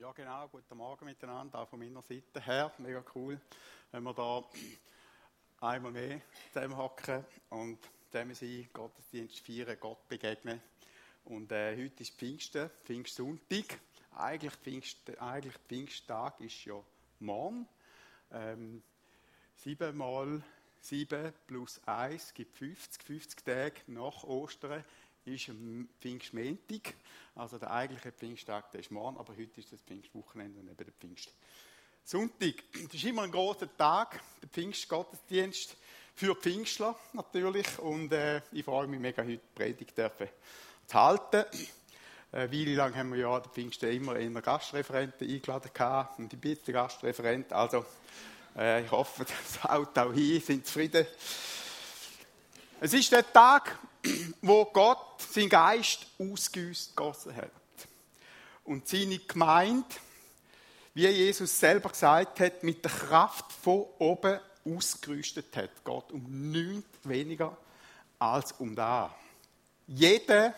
Ja, genau. Guten Morgen miteinander, auch von meiner Seite her. Mega cool, wenn wir da einmal mehr zusammenhocken und zusammen sein, Gottesdienst feiern, Gott begegnen. Und äh, heute ist Pfingsten, Pfingstsonntag. Eigentlich, Pfingst, eigentlich Pfingsttag ist ja morgen. Ähm, sieben mal sieben plus eins gibt 50, 50 Tage nach Ostern ist am Pfingstmontag. Also der eigentliche Pfingsttag, der ist morgen, aber heute ist das Pfingstwochenende und eben der Pfingstsonntag. Das ist immer ein großer Tag, der Pfingstgottesdienst für Pfingstler natürlich. Und äh, ich freue mich mega, heute die Predigt dürfen zu halten. Eine Weile lang haben wir ja den Pfingsten immer in einer Gastreferenten eingeladen gehabt und ich bin der Gastreferent. Also äh, ich hoffe, das haut auch hin, sind zufrieden. Es ist der Tag, wo Gott seinen Geist ausgegossen hat. Und seine Gemeinde, wie Jesus selber gesagt hat, mit der Kraft von oben ausgerüstet hat. Gott um nichts weniger als um da. Jeder,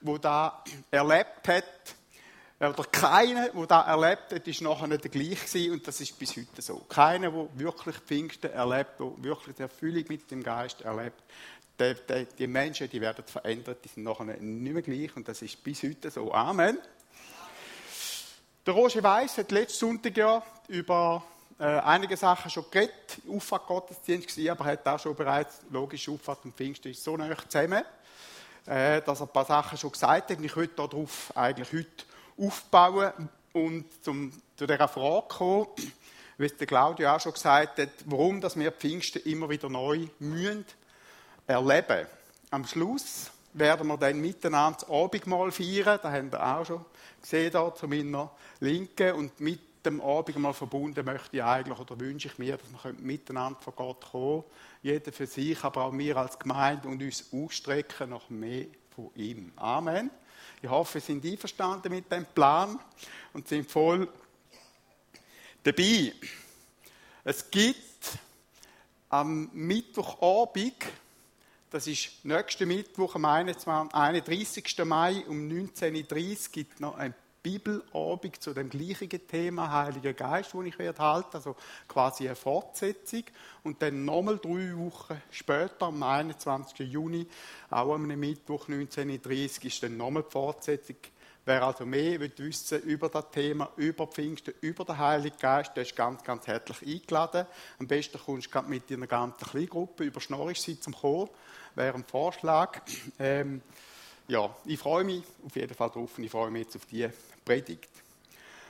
der da erlebt hat, oder keiner, der da erlebt hat, ist nachher nicht der gleiche und das ist bis heute so. Keiner, der wirklich Pfingsten erlebt, der wirklich die Erfüllung mit dem Geist erlebt, die, die, die, Menschen, die werden verändert, die sind nachher nicht mehr gleich und das ist bis heute so. Amen. Der Roger Weiss hat letzten Sonntag ja über äh, einige Sachen schon geredet, Auffahrt Gottesdienst war, aber er hat auch schon bereits, logisch, Auffahrt und Pfingsten ist so nah zusammen, äh, dass er ein paar Sachen schon gesagt hat und ich möchte darauf eigentlich heute aufbauen und zum, zu dieser Frage kommen, wie es der Claudio auch schon gesagt hat, warum dass wir Pfingsten immer wieder neu mühen erleben. Am Schluss werden wir dann miteinander das Abendmahl feiern. Da haben wir auch schon gesehen, da zu meiner Linken. Und mit dem Abendmahl verbunden möchte ich eigentlich oder wünsche ich mir, dass wir miteinander von Gott kommen Jeder für sich, aber auch wir als Gemeinde und uns ausstrecken nach mehr von ihm. Amen. Ich hoffe, Sie sind einverstanden mit dem Plan und sind voll dabei. Es gibt am Mittwochabend das ist nächsten Mittwoch am 31. Mai um 19.30 Uhr gibt noch ein Bibelabend zu dem gleichen Thema Heiliger Geist, wo ich werde halten, also quasi eine Fortsetzung. Und dann nochmal drei Wochen später, am 21. Juni, auch am Mittwoch 19.30 Uhr, ist dann nochmal die Fortsetzung. Wer also mehr will wissen über das Thema, über Pfingsten, über den Heiligen Geist, der ist ganz, ganz herzlich eingeladen. Am besten kommst du mit deiner ganzen Kleingruppe über Schnorrischzeit zum Chor wäre ein Vorschlag. Ähm, ja, ich freue mich auf jeden Fall drauf und ich freue mich jetzt auf die Predigt.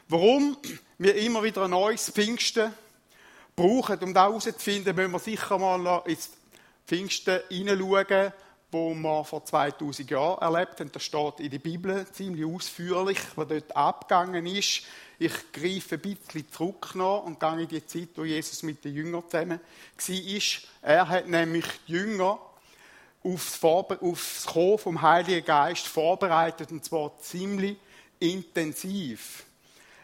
Warum wir immer wieder ein neues Pfingsten brauchen, um da herauszufinden, müssen wir sicher mal ins Pfingsten hineinschauen, wo wir vor 2000 Jahren erlebt haben. Das steht in der Bibel ziemlich ausführlich, was dort abgegangen ist. Ich greife ein bisschen zurück noch und gehe in die Zeit, wo Jesus mit den Jüngern zusammen war. Er hat nämlich die Jünger aufs, Vorbe aufs Kommen vom Heiligen Geist vorbereitet und zwar ziemlich intensiv.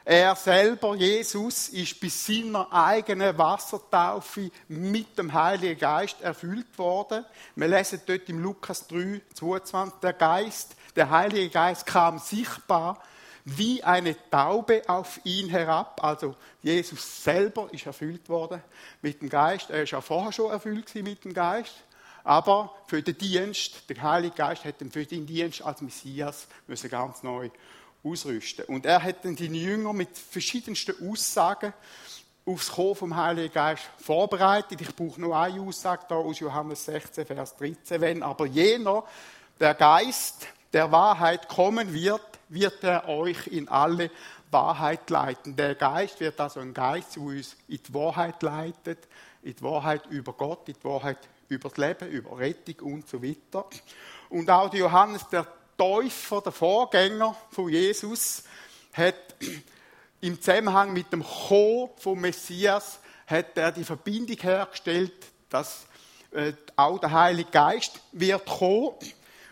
Er selber, Jesus, ist bis seiner eigenen Wassertaufe mit dem Heiligen Geist erfüllt worden. Wir lesen dort im Lukas 3, 22, der Geist, der Heilige Geist kam sichtbar wie eine Taube auf ihn herab. Also Jesus selber ist erfüllt worden mit dem Geist. Er ist ja vorher schon erfüllt mit dem Geist. Aber für den Dienst, der Heilige Geist hat für den Dienst als Messias müssen ganz neu ausrüsten. Und er dann die Jünger mit verschiedensten Aussagen aufs Kommen vom Heiligen Geist vorbereitet. Ich brauche nur eine Aussage da aus Johannes 16, Vers 13. Wenn aber jener, der Geist der Wahrheit kommen wird, wird er euch in alle Wahrheit leiten. Der Geist wird also ein Geist, der uns in die Wahrheit leitet, in die Wahrheit über Gott, in die Wahrheit über das Leben, über Rettung und so weiter. Und auch Johannes der Täufer, der Vorgänger von Jesus, hat im Zusammenhang mit dem Kommen vom Messias hat er die Verbindung hergestellt, dass äh, auch der Heilige Geist wird kommen.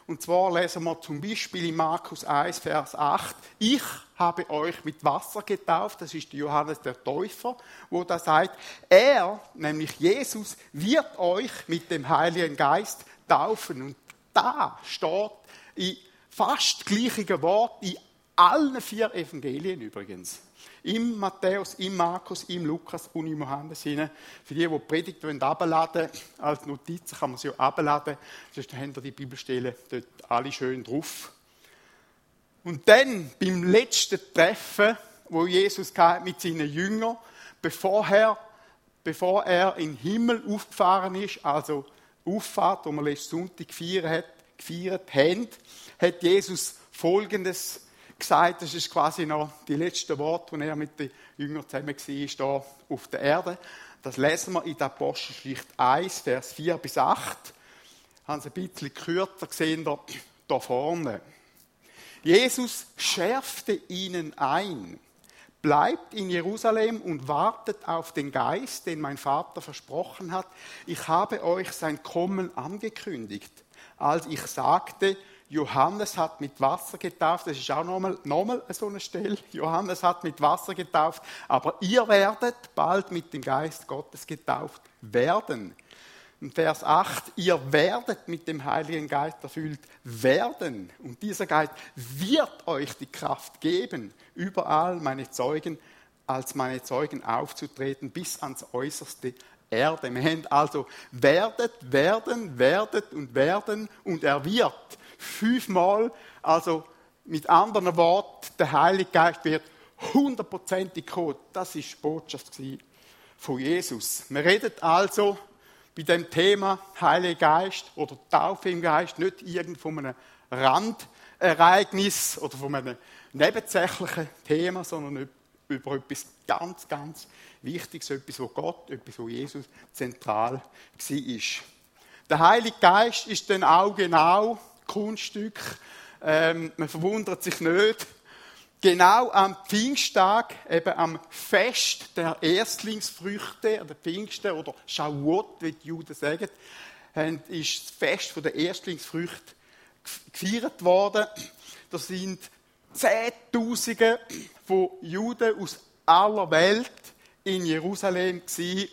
Und zwar lesen wir zum Beispiel in Markus 1, Vers 8, ich habe euch mit Wasser getauft, das ist Johannes der Täufer, wo da sagt, er, nämlich Jesus, wird euch mit dem Heiligen Geist taufen. Und da steht in fast gleichen Wort, in allen vier Evangelien übrigens. Im Matthäus, im Markus, im Lukas und im Johannes. Für die, die die Predigt abladen als Notizen kann man sie auch abladen. Sonst haben wir die Bibelstellen dort alle schön drauf. Und dann, beim letzten Treffen, wo Jesus mit seinen Jüngern, bevor er, bevor er in den Himmel aufgefahren ist, also Auffahrt, wo wir letzten Sonntag gefeiert, gefeiert haben, hat Jesus Folgendes gesagt. Das ist quasi noch die letzten Worte, die er mit den Jüngern zusammen war, hier auf der Erde. Das lesen wir in der Apostelgeschichte 1, Vers 4 bis 8. Haben Sie ein bisschen kürzer gesehen, da, da vorne. Jesus schärfte ihnen ein. Bleibt in Jerusalem und wartet auf den Geist, den mein Vater versprochen hat. Ich habe euch sein Kommen angekündigt. Als ich sagte, Johannes hat mit Wasser getauft, das ist auch nochmal, nochmal so eine Stelle. Johannes hat mit Wasser getauft, aber ihr werdet bald mit dem Geist Gottes getauft werden. In Vers 8, ihr werdet mit dem Heiligen Geist erfüllt werden. Und dieser Geist wird euch die Kraft geben, überall meine Zeugen, als meine Zeugen aufzutreten, bis ans äußerste Erde. Wir haben also werdet, werden, werdet und werden und er wird. Fünfmal, also mit anderen Worten, der Heilige Geist wird hundertprozentig kommen. Das ist die Botschaft von Jesus. Wir reden also bei dem Thema Heiliger Geist oder Taufe im Geist nicht irgend von einem Randereignis oder von einem nebensächlichen Thema, sondern über etwas ganz, ganz Wichtiges, etwas, wo Gott, etwas, wo Jesus zentral war. Der Heilige Geist ist dann auch genau Kunststück. Ähm, man verwundert sich nicht, genau am Pfingsttag, eben am Fest der Erstlingsfrüchte, oder Pfingsten oder Shavuot, wie die Juden sagen, ist das Fest der Erstlingsfrüchte gefeiert worden. Da sind Zehntausende von Juden aus aller Welt in Jerusalem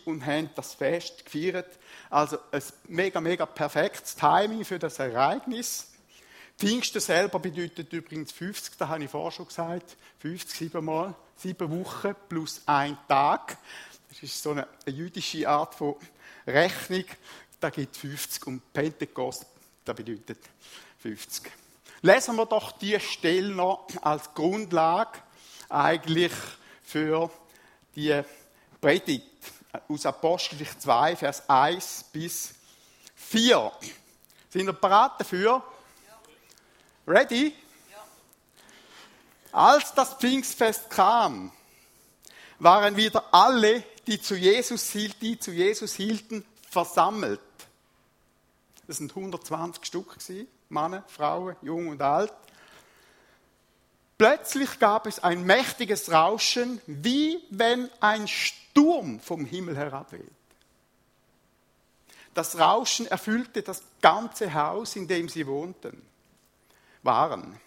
und haben das Fest gefeiert. Also ein mega, mega perfektes Timing für das Ereignis. Pfingsten selber bedeutet übrigens 50, da habe ich vorher schon gesagt, 50 siebenmal, sieben Wochen plus ein Tag. Das ist so eine, jüdische Art von Rechnung. Da gibt 50 und Pentekost, da bedeutet 50. Lesen wir doch die Stelle noch als Grundlage eigentlich für die Predigt aus Apostelgeschichte 2, Vers 1 bis 4. Sind ihr bereit dafür? Ready? Als das Pfingstfest kam, waren wieder alle, die zu Jesus, hielten, die zu Jesus hielten, versammelt. Das sind 120 Stück Männer, Frauen, jung und alt. Plötzlich gab es ein mächtiges Rauschen, wie wenn ein Sturm vom Himmel herabweht. Das Rauschen erfüllte das ganze Haus, in dem sie wohnten waren.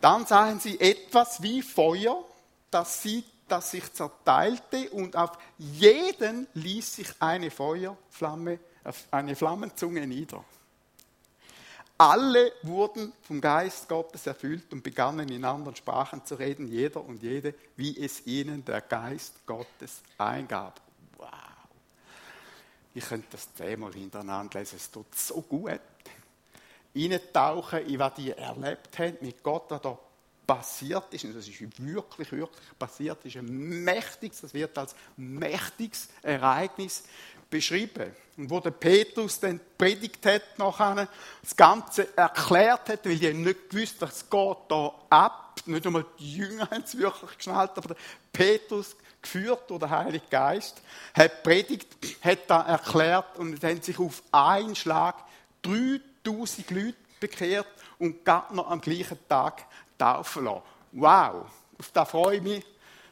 Dann sahen sie etwas wie Feuer, das, sie, das sich zerteilte und auf jeden ließ sich eine Feuerflamme, eine Flammenzunge nieder. Alle wurden vom Geist Gottes erfüllt und begannen in anderen Sprachen zu reden, jeder und jede, wie es ihnen der Geist Gottes eingab. Wow! Ich könnte das zehnmal hintereinander lesen, es tut so gut eintauchen in was die erlebt haben mit Gott, was da passiert ist. Und das ist wirklich, wirklich passiert. Ist ein mächtiges, das wird als mächtiges Ereignis beschrieben. Und wo der Petrus dann predigt hat, nachher, das Ganze erklärt hat, weil die nicht gewusst es geht da ab. Nicht einmal die Jünger haben es wirklich geschnallt, aber der Petrus, geführt durch den Heiligen Geist, hat predigt, hat da erklärt und dann sich auf einen Schlag 3000 Leute bekehrt und gerade noch am gleichen Tag taufen lassen. Wow, auf das freue ich mich.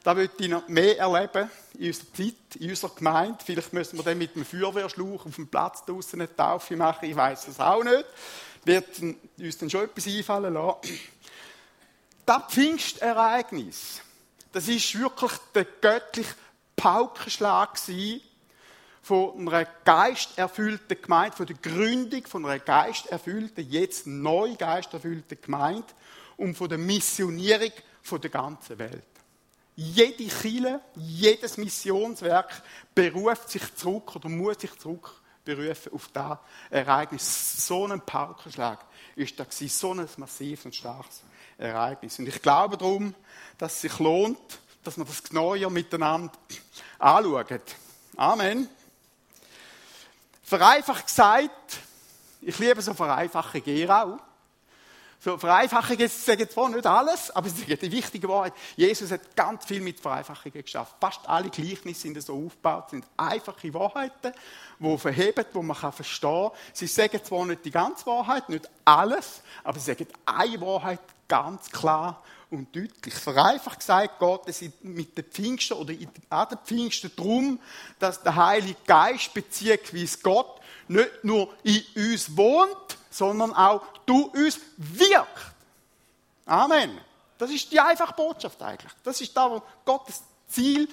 Da würde ich noch mehr erleben in unserer Zeit, in unserer Gemeinde. Vielleicht müssen wir dann mit einem Feuerwehrschlauch auf dem Platz draußen eine Taufe machen. Ich weiß es auch nicht. Wird uns dann schon etwas einfallen lassen. Das Pfingstereignis, das ist wirklich der göttliche Paukenschlag von einer geisterfüllten Gemeinde, von der Gründung von einer geisterfüllten, jetzt neu geisterfüllten Gemeinde und von der Missionierung von der ganzen Welt. Jede Kille, jedes Missionswerk beruft sich zurück oder muss sich zurück berufen auf das Ereignis. So ein Paukenschlag ist das so ein massives und starkes Ereignis. Und ich glaube darum, dass es sich lohnt, dass wir das genauer miteinander anschauen. Amen. Vereinfacht gesagt, ich liebe so vereinfache Geh auch. So, Vereinfachungen sagen zwar nicht alles, aber sie sagen die wichtige Wahrheit. Jesus hat ganz viel mit Vereinfachungen geschafft. Fast alle Gleichnisse sind so aufgebaut, sind einfache Wahrheiten, die verheben, die man verstehen kann. Sie sagen zwar nicht die ganze Wahrheit, nicht alles, aber sie sagen eine Wahrheit ganz klar und deutlich. Vereinfacht gesagt geht es mit den Pfingsten oder an den Pfingsten darum, dass der Heilige Geist beziehungsweise Gott nicht nur in uns wohnt, sondern auch du uns wirkt. Amen. Das ist die einfache Botschaft eigentlich. Das ist da, wo Gottes Ziel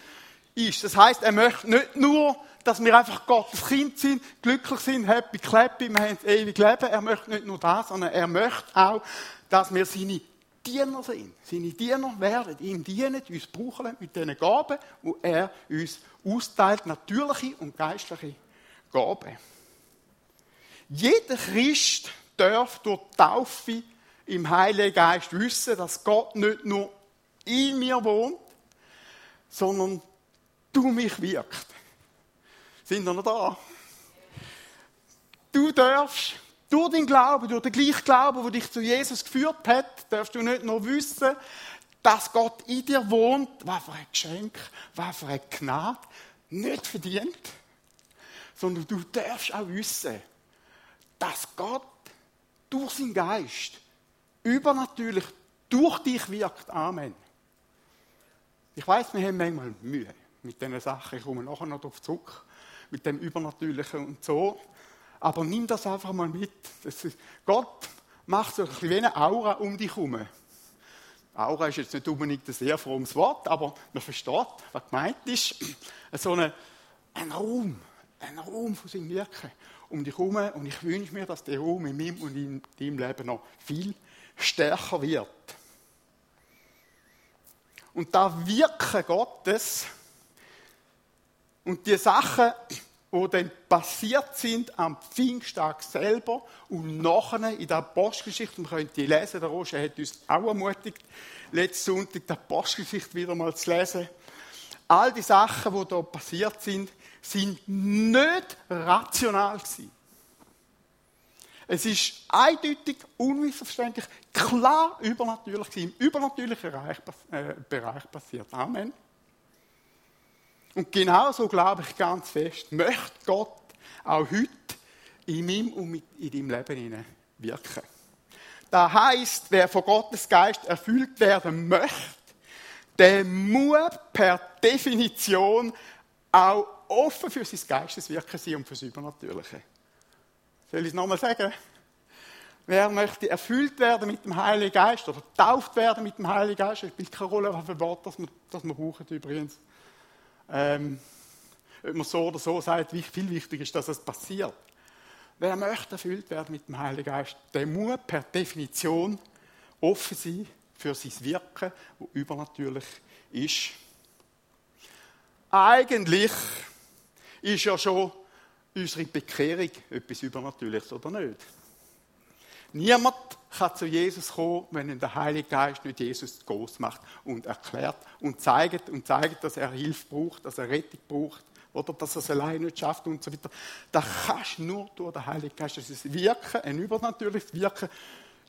ist. Das heißt, er möchte nicht nur, dass wir einfach Gottes Kind sind, glücklich sind, happy, clappy, wir haben das ewige Leben. Er möchte nicht nur das, sondern er möchte auch, dass wir seine Diener sind. Seine Diener werden ihm dienen, uns brauchen mit den Gaben, die er uns austeilt, natürliche und geistliche Gaben. Jeder Christ darf durch Taufe im Heiligen Geist wissen, dass Gott nicht nur in mir wohnt, sondern du mich wirkt. Sind wir noch da? Du darfst durch den Glauben, durch den gleichen Glauben, der dich zu Jesus geführt hat, darfst du nicht nur wissen, dass Gott in dir wohnt, was für ein Geschenk, was für eine Gnade, nicht verdient, sondern du darfst auch wissen, dass Gott durch seinen Geist übernatürlich durch dich wirkt. Amen. Ich weiß, wir haben manchmal Mühe mit diesen Sachen. Ich komme nachher noch darauf zurück. Mit dem Übernatürlichen und so. Aber nimm das einfach mal mit. Ist, Gott macht so ein bisschen wie eine Aura um dich herum. Aura ist jetzt nicht unbedingt ein sehr frommes Wort, aber man versteht, was gemeint ist. So eine, ein Raum, ein Raum von seinem Wirken um dich herum und ich wünsche mir, dass der Raum in meinem und in deinem Leben noch viel stärker wird. Und da Wirken Gottes und die Sachen, die dann passiert sind am Pfingsttag selber und nachher in der Apostelgeschichte, man könnte die lesen, der Roger hat uns auch ermutigt, letzten Sonntag die Apostelgeschichte wieder mal zu lesen. All die Sachen, die da passiert sind, sind nicht rational gewesen. Es ist eindeutig, unmissverständlich, klar übernatürlich gewesen, im übernatürlichen Bereich, äh, Bereich passiert. Amen. Und genauso glaube ich ganz fest, möchte Gott auch heute in meinem und in deinem Leben wirken. Das heißt, wer von Gottes Geist erfüllt werden möchte, der muss per Definition auch offen für sein Geisteswirken sein und für das Übernatürliche. Soll ich es nochmal sagen? Wer möchte erfüllt werden mit dem Heiligen Geist oder getauft werden mit dem Heiligen Geist, es spielt keine Rolle, was für Wort das wir, das übrigens. Ähm, ob man so oder so sagt, viel wichtiger ist, dass es passiert. Wer möchte erfüllt werden mit dem Heiligen Geist, der muss per Definition offen sein für sein Wirken, das übernatürlich ist. Eigentlich ist ja schon unsere Bekehrung etwas Übernatürliches oder nicht. Niemand kann zu Jesus kommen, wenn der Heilige Geist nicht Jesus groß macht und erklärt und zeigt und zeigt, dass er Hilfe braucht, dass er Rettung braucht oder dass er es allein nicht schafft und so weiter. Das kannst du nur durch den Heiligen Geist. Das ist Wirken, ein übernatürliches Wirken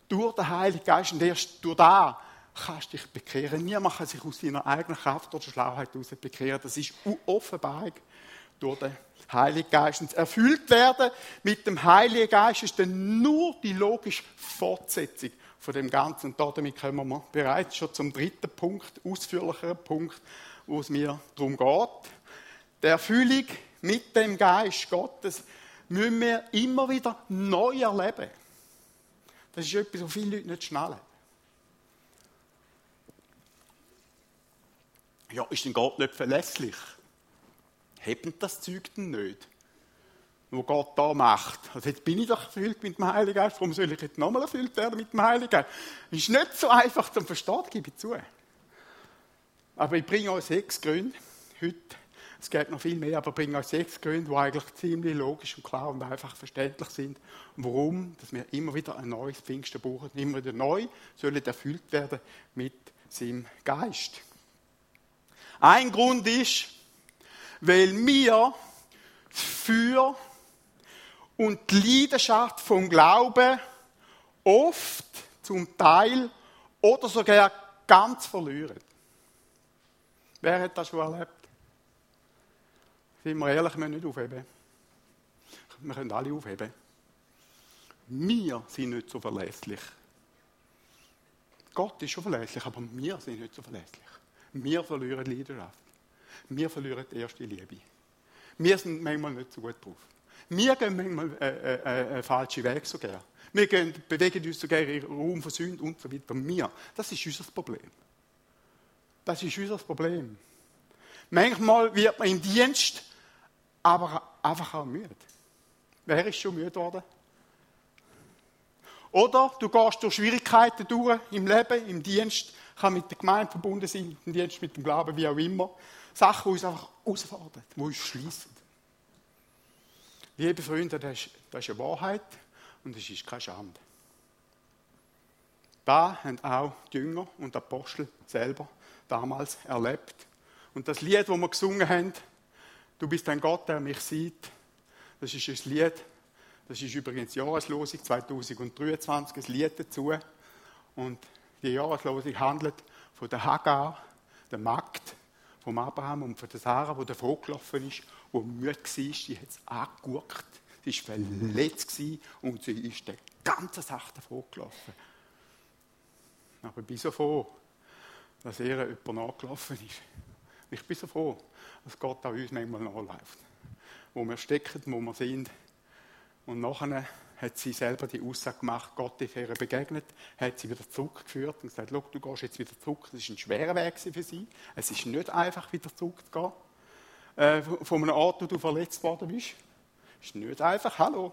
durch den Heiligen Geist und erst durch da kannst du dich bekehren. Niemand kann sich aus seiner eigenen Kraft oder Schlauheit heraus bekehren. Das ist Offenbarung durch den Heiligen Geist. Und erfüllt werden mit dem Heiligen Geist ist dann nur die logische Fortsetzung von dem Ganzen. Und damit kommen wir bereits schon zum dritten Punkt, ausführlicheren Punkt, wo es mir darum geht. Der Erfüllung mit dem Geist Gottes müssen wir immer wieder neu erleben. Das ist etwas, was viele Leute nicht schnallen. Ja, ist denn Gott nicht verlässlich? Hebt das Zeug denn nicht? Was Gott da macht. Also jetzt bin ich doch erfüllt mit dem Heiligen Geist. Warum soll ich jetzt nochmal erfüllt werden mit dem Heiligen Geist? Ist nicht so einfach zum Verstehen, gebe ich zu. Aber ich bringe euch sechs Gründe heute. Es gibt noch viel mehr, aber ich bringe euch sechs Gründe, die eigentlich ziemlich logisch und klar und einfach verständlich sind. warum dass wir immer wieder ein neues Pfingsten brauchen. Immer wieder neu sollen erfüllt werden mit seinem Geist. Ein Grund ist, weil wir für und die Leidenschaft vom Glauben oft zum Teil oder sogar ganz verlieren. Wer hat das schon erlebt? Sind wir ehrlich, wir müssen nicht aufheben. Wir können alle aufheben. Wir sind nicht so verlässlich. Gott ist schon verlässlich, aber wir sind nicht so verlässlich. Wir verlieren Leidenschaft. Wir verlieren die erste Liebe. Wir sind manchmal nicht so gut drauf. Wir gehen manchmal äh, äh, äh, äh falsche Weg sogar. Wir gehen, bewegen uns sogar in Raum von Sünde und so weiter. Wir, das ist unser Problem. Das ist unser Problem. Manchmal wird man im Dienst aber einfach auch müde. Wer ist schon müde geworden? Oder du gehst durch Schwierigkeiten durch im Leben, im Dienst, kann mit der Gemeinde verbunden sein, im Dienst mit dem Glauben, wie auch immer. Sachen, die uns einfach herausfordern, die uns schließen. Liebe Freunde, das ist, das ist eine Wahrheit und es ist keine Schande. Da haben auch die Jünger und Apostel selber damals erlebt. Und das Lied, das wir gesungen haben, Du bist ein Gott, der mich sieht, das ist ein Lied, das ist übrigens Jahreslosung 2023, ein Lied dazu. Und die Jahreslosung handelt von der Hagar, der Magd, vom Abraham und von der Sarah, die davor gelaufen ist, die müde war, sie hat es angeguckt, sie war verletzt und sie ist der ganzen Sache davor gelaufen. Aber ich bin so froh, dass ihr jemand nachgelaufen ist. Ich bin so froh, dass Gott auch uns manchmal nachläuft. Wo wir stecken, wo wir sind. Und nachher hat sie selber die Aussage gemacht, Gott ist ihr begegnet, hat sie wieder zurückgeführt und gesagt, du gehst jetzt wieder zurück. Das ist ein schwerer Weg für sie. Es ist nicht einfach, wieder zurückzugehen. Äh, von einem Ort, wo du verletzt worden bist. Es ist nicht einfach. Hallo.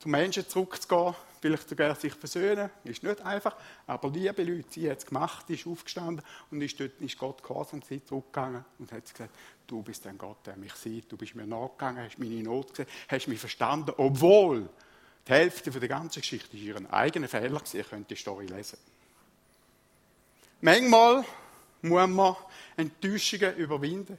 Zu Menschen zurückzugehen, vielleicht sogar sich versöhnen, ist nicht einfach. Aber liebe Leute, sie hat es gemacht, ist aufgestanden und ist, dort, ist Gott gehorsam, sie zurückgegangen und hat gesagt, du bist ein Gott, der mich sieht, du bist mir nachgegangen, hast meine Not gesehen, hast mich verstanden, obwohl die Hälfte der ganzen Geschichte ist ihren eigenen Fehler gewesen. Ihr könnt die Story lesen. Manchmal muss man Enttäuschungen überwinden.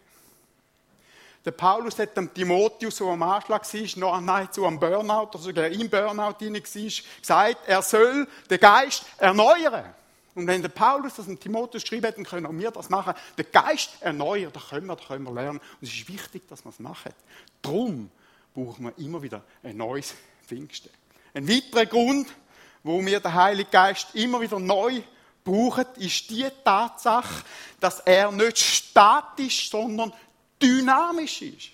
Der Paulus hat dem Timotheus, der am Anschlag war, noch nahezu am Burnout, oder sogar im Burnout hinein war, gesagt, er soll den Geist erneuern. Und wenn der Paulus das dem Timotheus geschrieben hat, dann können auch wir das machen. Den Geist erneuern, da können wir, da können wir lernen. Und es ist wichtig, dass wir es machen. Darum brauchen wir immer wieder ein neues Pfingsten. Ein weiterer Grund, wo wir den Heiligen Geist immer wieder neu brauchen, ist die Tatsache, dass er nicht statisch, sondern dynamisch ist.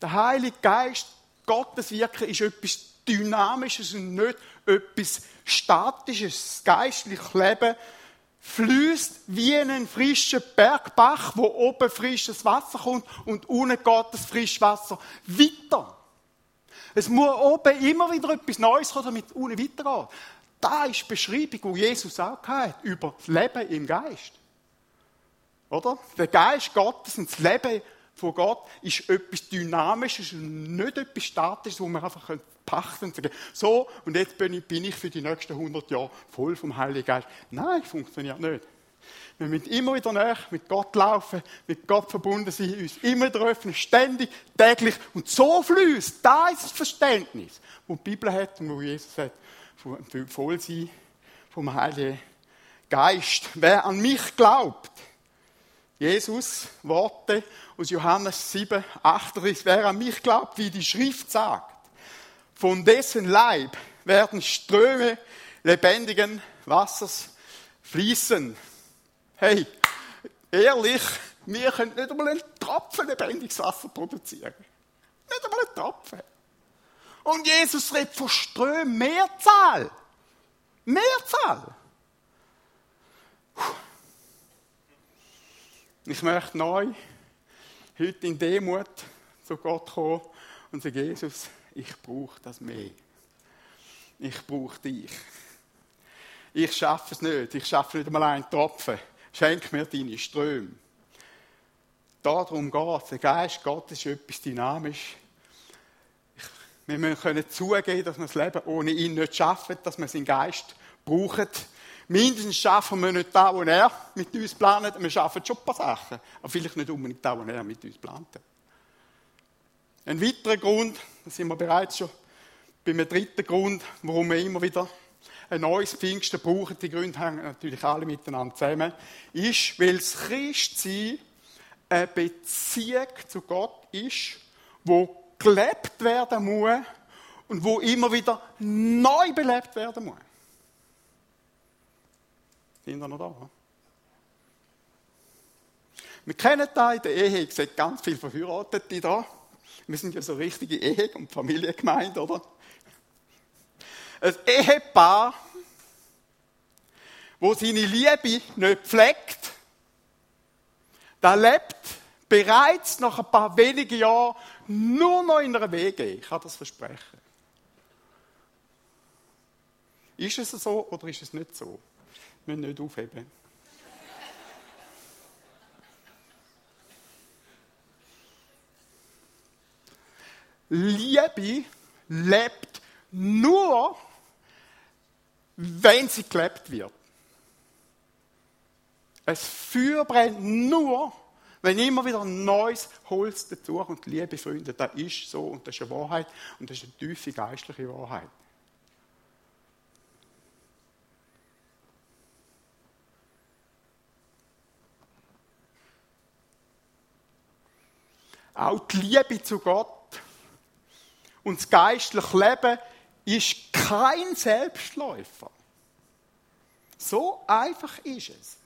Der Heilige Geist, Gottes Wirken, ist etwas Dynamisches und nicht etwas Statisches. Das geistliche Leben fließt wie ein frischer Bergbach, wo oben frisches Wasser kommt und unten geht das frische Wasser weiter. Es muss oben immer wieder etwas Neues kommen, damit es unten weitergeht. Da ist die Beschreibung, die Jesus auch hat, über das Leben im Geist. Oder? Der Geist Gottes und das Leben von Gott ist etwas Dynamisches und nicht etwas Statisches, wo man einfach pachten und sagen, so, und jetzt bin ich, bin ich für die nächsten 100 Jahre voll vom Heiligen Geist. Nein, funktioniert nicht. Wir müssen immer wieder näher mit Gott laufen, mit Gott verbunden sein, uns immer wieder öffnen, ständig, täglich. Und so fließt, da ist das Verständnis, wo die Bibel hat und wo Jesus hat, voll sein vom Heiligen Geist. Wer an mich glaubt, Jesus Worte aus Johannes 7, 38. Wer an mich glaubt, wie die Schrift sagt, von dessen Leib werden Ströme lebendigen Wassers fließen. Hey, ehrlich, wir können nicht einmal einen Tropfen lebendiges Wasser produzieren. Nicht einmal einen Tropfen. Und Jesus redet von Strömen, Mehrzahl. Mehrzahl. Puh. Ich möchte neu heute in Demut zu Gott kommen und sagen, Jesus, ich brauche das mehr. Ich brauche dich. Ich schaffe es nicht. Ich schaffe nicht einmal einen Tropfen. Schenk mir deine Ströme. Darum geht es. Der Geist Gottes ist etwas dynamisch. Wir müssen können zugeben, dass wir das Leben ohne ihn nicht schaffen, dass wir seinen Geist brauchen. Mindestens schaffen wir nicht das, was er mit uns plant. Wir schaffen schon ein paar Sachen, aber vielleicht nicht unbedingt das, was er mit uns plant. Ein weiterer Grund, da sind wir bereits schon bei einem dritten Grund, warum wir immer wieder ein neues Pfingsten brauchen, die Gründe hängen natürlich alle miteinander zusammen, ist, weil das Christsein eine Beziehung zu Gott ist, wo gelebt werden muss und wo immer wieder neu belebt werden muss. Sind wir noch da? Wir kennen da in der Ehe, ich sehe ganz viele Verheiratete da. Wir sind ja so richtige Ehe- und Familiengemeinde, oder? Ein Ehepaar, wo seine Liebe nicht pflegt, da lebt bereits nach ein paar wenigen Jahren nur noch in einer Wege. Ich kann das versprechen. Ist es so oder ist es nicht so? Wir nicht aufheben. Liebe lebt nur, wenn sie gelebt wird. Es Feuer brennt nur, wenn immer wieder neues Holz dazu kommt. Liebe Freunde, das ist so und das ist eine Wahrheit und das ist eine tiefe geistliche Wahrheit. Auch die Liebe zu Gott und das geistliche Leben ist kein Selbstläufer. So einfach ist es.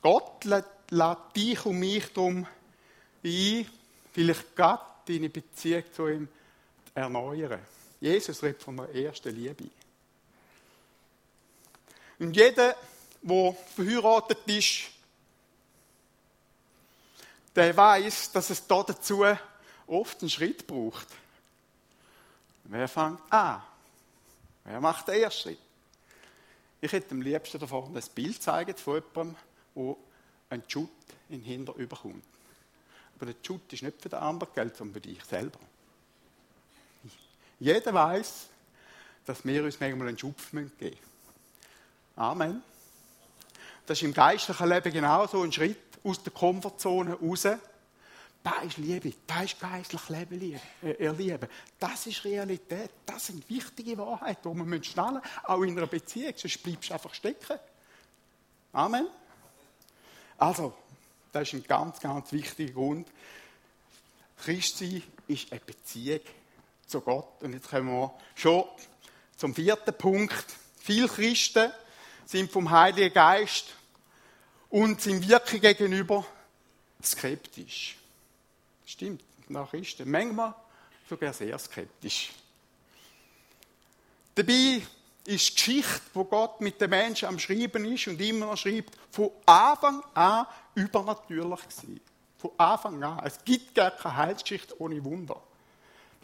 Gott lädt dich und mich darum ein, vielleicht gerade deine Beziehung zu ihm zu erneuern. Jesus redet von der ersten Liebe. Und jeder, der verheiratet ist, der weiß, dass es dazu oft einen Schritt braucht. Wer fängt an? Wer macht den ersten Schritt? Ich hätte am liebsten davon ein Bild zeigen von jemandem, der einen Schut in den Hinter überkommt. Aber der Schut ist nicht für den anderen Geld, sondern für dich selber. Jeder weiß, dass wir uns manchmal einen Schupf geben müssen. Amen. Das ist im geistlichen Leben genauso ein Schritt aus der Komfortzone raus das ist Liebe, das ist geistlich Leben äh, erleben. Das ist Realität, das sind wichtige Wahrheiten, die wir schnallen auch in einer Beziehung, sonst bleibst du einfach stecken. Amen. Also, das ist ein ganz, ganz wichtiger Grund. Christsein ist eine Beziehung zu Gott. Und jetzt kommen wir schon zum vierten Punkt. Viele Christen sind vom Heiligen Geist und sind wirklich gegenüber skeptisch. Stimmt, nach Christen. Manchmal sogar sehr skeptisch. Dabei ist die Geschichte, wo Gott mit den Menschen am Schreiben ist und immer noch schreibt, von Anfang an übernatürlich gewesen. Von Anfang an. Es gibt gar keine Heilsgeschichte ohne Wunder.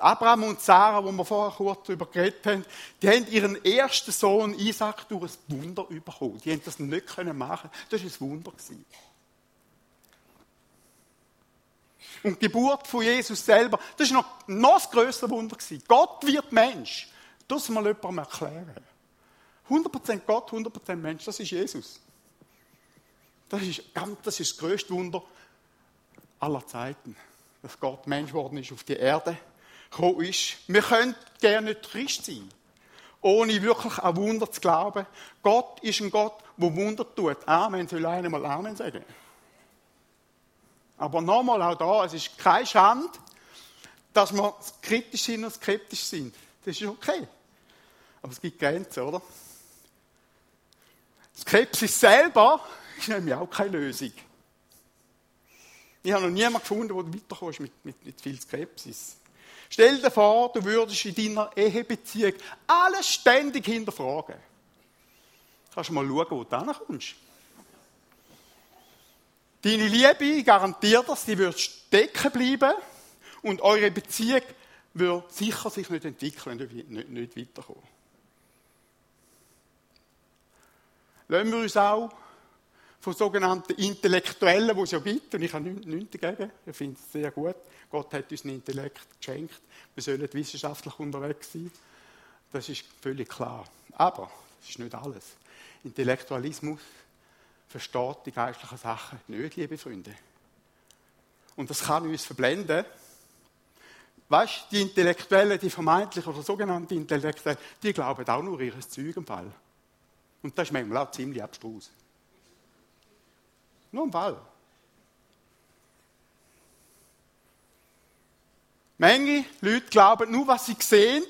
Abraham und Sarah, wo wir vorher kurz darüber geredet haben, die haben ihren ersten Sohn Isaac durch ein Wunder bekommen. Die haben das nicht machen können. Das war ein Wunder. Gewesen. Und die Geburt von Jesus selber, das ist noch, noch das größere Wunder gewesen. Gott wird Mensch. Das mal jemandem erklären. 100% Gott, 100% Mensch, das ist Jesus. Das ist, das ist das größte Wunder aller Zeiten. Dass Gott Mensch geworden ist, auf die Erde gekommen ist. Wir können gerne nicht Christ sein, ohne wirklich an Wunder zu glauben. Gott ist ein Gott, der Wunder tut. Amen. Soll einer mal Amen sagen? Aber nochmal auch da, es ist keine Schande, dass wir kritisch sind und skeptisch sind. Das ist okay. Aber es gibt Grenzen, oder? Skepsis selber ist nämlich auch keine Lösung. Ich habe noch niemanden gefunden, der weiterkommst mit, mit, mit viel Skepsis. Stell dir vor, du würdest in deiner Ehebeziehung alles ständig hinterfragen. Kannst du mal schauen, wo du hinkommst. Deine Liebe garantiert dass sie wird stecken bleiben und eure Beziehung wird sicher sich nicht entwickeln, nicht, nicht, nicht weiterkommen. Lassen wir uns auch von sogenannten Intellektuellen, die es ja gibt, und ich habe nichts, dagegen, ich finde es sehr gut. Gott hat uns einen Intellekt geschenkt, wir sollen wissenschaftlich unterwegs sein. Das ist völlig klar. Aber das ist nicht alles. Intellektualismus versteht die geistlichen Sachen nicht, liebe Freunde. Und das kann uns verblenden. Weißt die Intellektuellen, die vermeintlich oder sogenannten Intellektuellen, die glauben auch nur ihres Zeug im Fall. Und das ist manchmal auch ziemlich abstrus. Nur Fall. Menge Leute glauben nur, was sie sehen.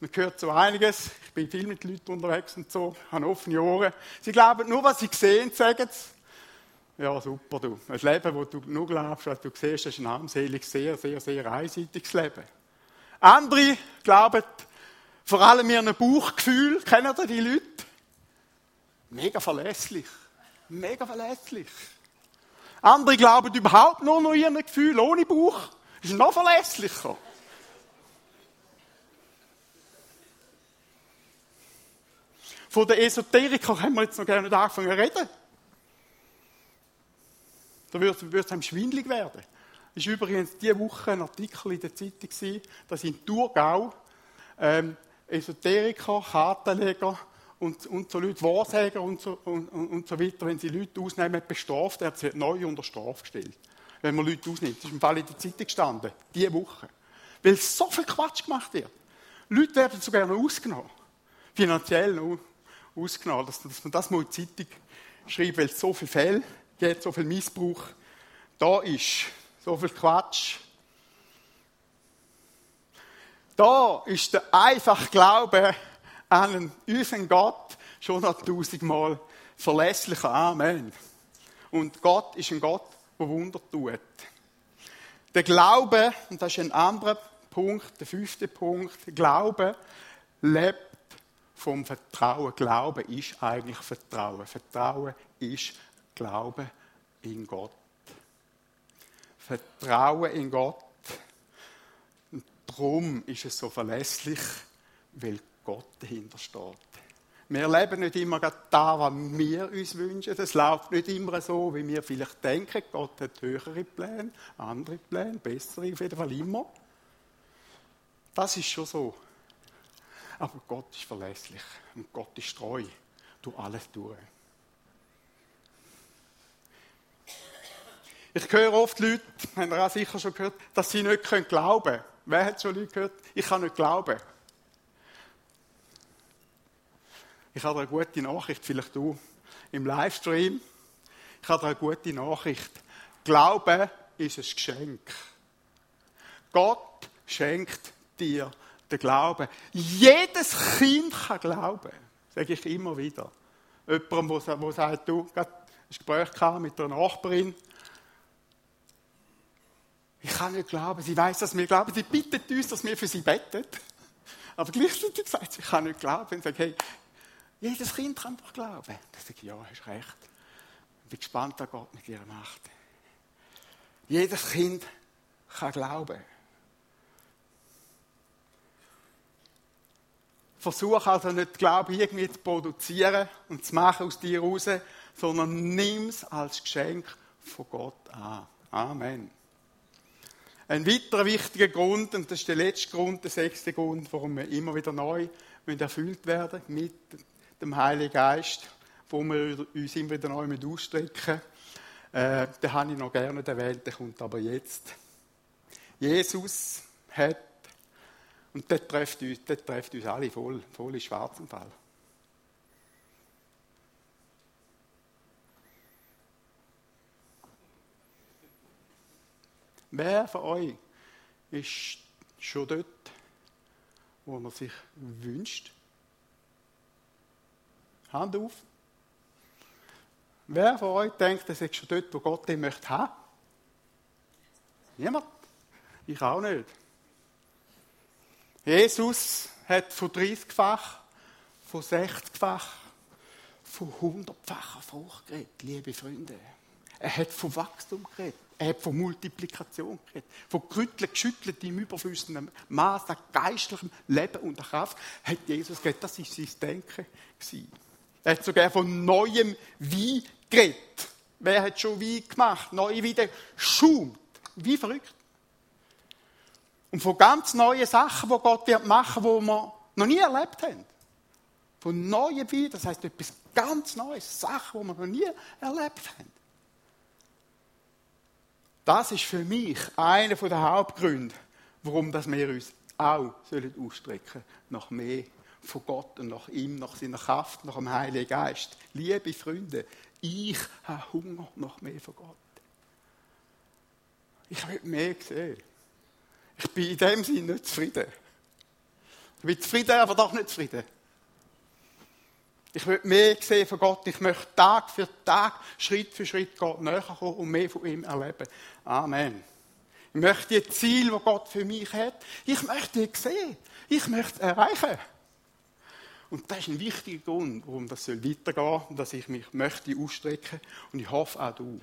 Man hört so einiges. Ich bin viel mit Leuten unterwegs und so, habe offene Ohren. Sie glauben nur, was sie sehen, sagen sie. Ja, super, du. Ein Leben, wo du nur glaubst, was du siehst, ist ein armseliges, sehr, sehr, sehr einseitiges Leben. Andere glauben, vor allem ihren Bauchgefühl, kennen ihr die Leute? Mega verlässlich. Mega verlässlich. Andere glauben überhaupt nur noch ihren Gefühl, ohne Bauch. Ist noch verlässlicher. Von den Esoterikern haben wir jetzt noch gerne nicht angefangen zu reden. Da würde es einem schwindlig werden. Es war übrigens diese Woche ein Artikel in der Zeitung, dass in Thurgau ähm, Esoteriker, Kartenleger und, und so Leute, Wahrsager und so, und, und so weiter, wenn sie Leute ausnehmen, bestraft werden, sie neu unter Strafe gestellt. Wenn man Leute ausnimmt. Das ist im Fall in der Zeitung gestanden, diese Woche. Weil so viel Quatsch gemacht wird. Leute werden sogar noch ausgenommen. Finanziell noch ausgenommen, dass, dass man das mal in die Zeitung schreibt, weil es so viele Fälle gibt, so viel Missbrauch da ist, so viel Quatsch. Da ist der einfache Glaube an unseren Gott schon noch tausendmal verlässlicher. Amen. Und Gott ist ein Gott, der Wunder tut. Der Glaube, und das ist ein anderer Punkt, der fünfte Punkt, der Glaube lebt vom Vertrauen. Glauben ist eigentlich Vertrauen. Vertrauen ist Glaube in Gott. Vertrauen in Gott. Und darum ist es so verlässlich, weil Gott dahinter steht. Wir leben nicht immer da, was wir uns wünschen. Es läuft nicht immer so, wie wir vielleicht denken. Gott hat höhere Pläne, andere Pläne, bessere, auf jeden Fall immer. Das ist schon so. Aber Gott ist verlässlich und Gott ist treu durch alles durch. Ich höre oft Leute, haben ihr auch sicher schon gehört, dass sie nicht glauben können. Wer hat schon Leute gehört? Ich kann nicht glauben. Ich habe eine gute Nachricht, vielleicht du im Livestream. Ich habe eine gute Nachricht. Glauben ist ein Geschenk. Gott schenkt dir der Glaube. Jedes Kind kann glauben. Sage ich immer wieder. Jemand, der sagt, du, ich ein Gespräch mit einer Nachbarin. Ich kann nicht glauben. Sie weiß, dass wir glauben. Sie bittet uns, dass wir für sie beten. Aber gleichzeitig sagt sie, ich kann nicht glauben. Und sagt, hey, jedes Kind kann doch glauben. Dann sage ich, ja, hast recht. Ich bin gespannt, was Gott mit ihr macht. Jedes Kind kann glauben. Versuch also nicht Glauben irgendwie zu produzieren und zu machen aus dir raus, sondern nimm es als Geschenk von Gott an. Amen. Ein weiterer wichtiger Grund, und das ist der letzte Grund, der sechste Grund, warum wir immer wieder neu erfüllt werden mit dem Heiligen Geist, wo wir uns immer wieder neu ausstrecken. Äh, den habe ich noch gerne erwähnt, der kommt aber jetzt. Jesus hat und das trifft uns, das trifft uns alle voll, voll in schwarzen Fall. Wer von euch ist schon dort, wo man sich wünscht? Hand auf. Wer von euch denkt, er ist schon dort, wo Gott ihn möchte haben? Niemand? Ich auch nicht. Jesus hat von 30-fach, von 60-fach, von 100-facher Frucht geredet, liebe Freunde. Er hat von Wachstum geredet. Er hat von Multiplikation geredet. Von gerüttelt, geschüttelt im überflüssigen Maß an geistlichem Leben und Kraft hat Jesus geredet. Das war sein Denken. Er hat sogar von neuem Wein geredet. Wer hat schon Wein gemacht? Neue Wein, der schaumt. Wie verrückt. Und von ganz neuen Sachen, die Gott wird machen, die wir noch nie erlebt haben. Von neuen Wein, das heißt etwas ganz Neues, Sachen, die wir noch nie erlebt haben. Das ist für mich einer der Hauptgründe, warum wir uns auch ausstrecken sollen nach mehr von Gott und nach ihm, nach seiner Kraft, nach dem Heiligen Geist. Liebe Freunde, ich habe Hunger nach mehr von Gott. Ich will mehr sehen. Ich bin in dem Sinne nicht zufrieden. Ich bin zufrieden, aber doch nicht zufrieden. Ich will mehr sehen von Gott. Ich möchte Tag für Tag, Schritt für Schritt Gott näher kommen und mehr von ihm erleben. Amen. Ich möchte die Ziele, die Gott für mich hat, ich möchte die sehen. Ich möchte es erreichen. Und das ist ein wichtiger Grund, warum das weitergehen soll dass ich mich möchte ausstrecken. Und ich hoffe auch du.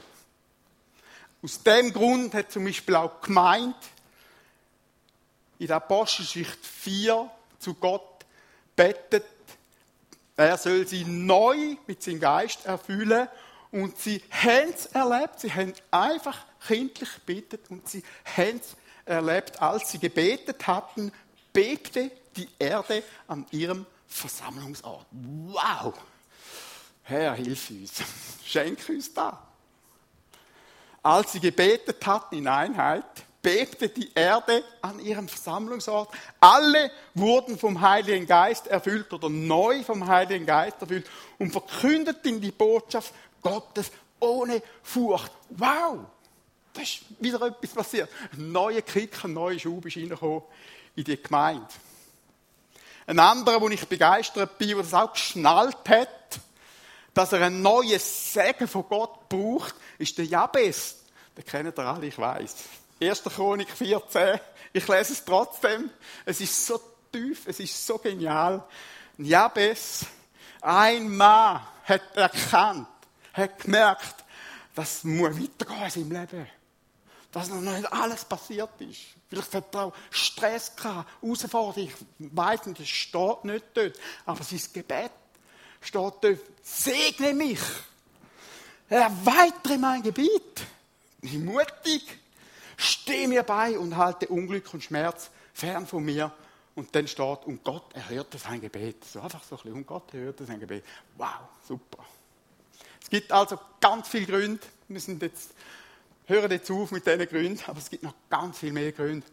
Aus dem Grund hat zum Beispiel auch gemeint, in der Apostelgeschichte 4 zu Gott bettet, er soll sie neu mit seinem Geist erfüllen. Und sie haben es erlebt, sie haben einfach kindlich gebetet. Und sie haben es erlebt, als sie gebetet hatten, bebte die Erde an ihrem Versammlungsort. Wow! Herr, hilf uns. Schenk uns da. Als sie gebetet hatten in Einheit, bebte die Erde an ihrem Versammlungsort. Alle wurden vom Heiligen Geist erfüllt oder neu vom Heiligen Geist erfüllt und verkündeten die Botschaft Gottes ohne Furcht. Wow! Da ist wieder etwas passiert. Ein neuer Kick, ein neuer Schub ist reingekommen in die Gemeinde. Ein anderer, wo ich begeistert bin, der das auch geschnallt hat, dass er ein neues Segen von Gott braucht, ist der Jabes. Den kennt ihr alle, ich weiß. 1. Chronik 14. Ich lese es trotzdem. Es ist so tief, es ist so genial. Jabes, ein Mann, hat erkannt, hat gemerkt, das muss weitergehen in seinem Leben. Dass noch nicht alles passiert ist. Vielleicht hat er auch Stress gehabt, Herausforderungen. Ich weiss nicht, es steht nicht dort. Aber sein Gebet steht dort, segne mich. Erweitere mein Gebiet. Mutig steh mir bei und halte Unglück und Schmerz fern von mir. Und dann steht, und Gott erhörte sein Gebet. So einfach so ein bisschen, und Gott erhörte sein Gebet. Wow, super. Es gibt also ganz viele Gründe. Wir sind jetzt, hören jetzt auf mit diesen Gründen, aber es gibt noch ganz viel mehr Gründe,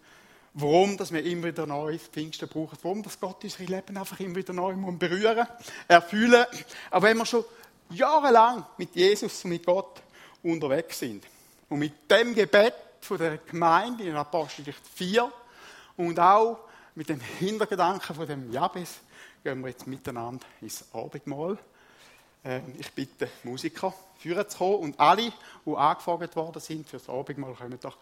warum dass wir immer wieder neues Pfingsten brauchen, warum das Gott unser Leben einfach immer wieder neu berühren, erfüllen. Aber wenn wir schon jahrelang mit Jesus und mit Gott unterwegs sind und mit dem Gebet von der Gemeinde in Apostelgeschichte 4 und auch mit dem Hintergedanken von dem Jabes gehen wir jetzt miteinander ins Abendmahl. Ähm, ich bitte Musiker, führen zu kommen und alle, die angefragt worden sind für das Abendmahl, kommen doch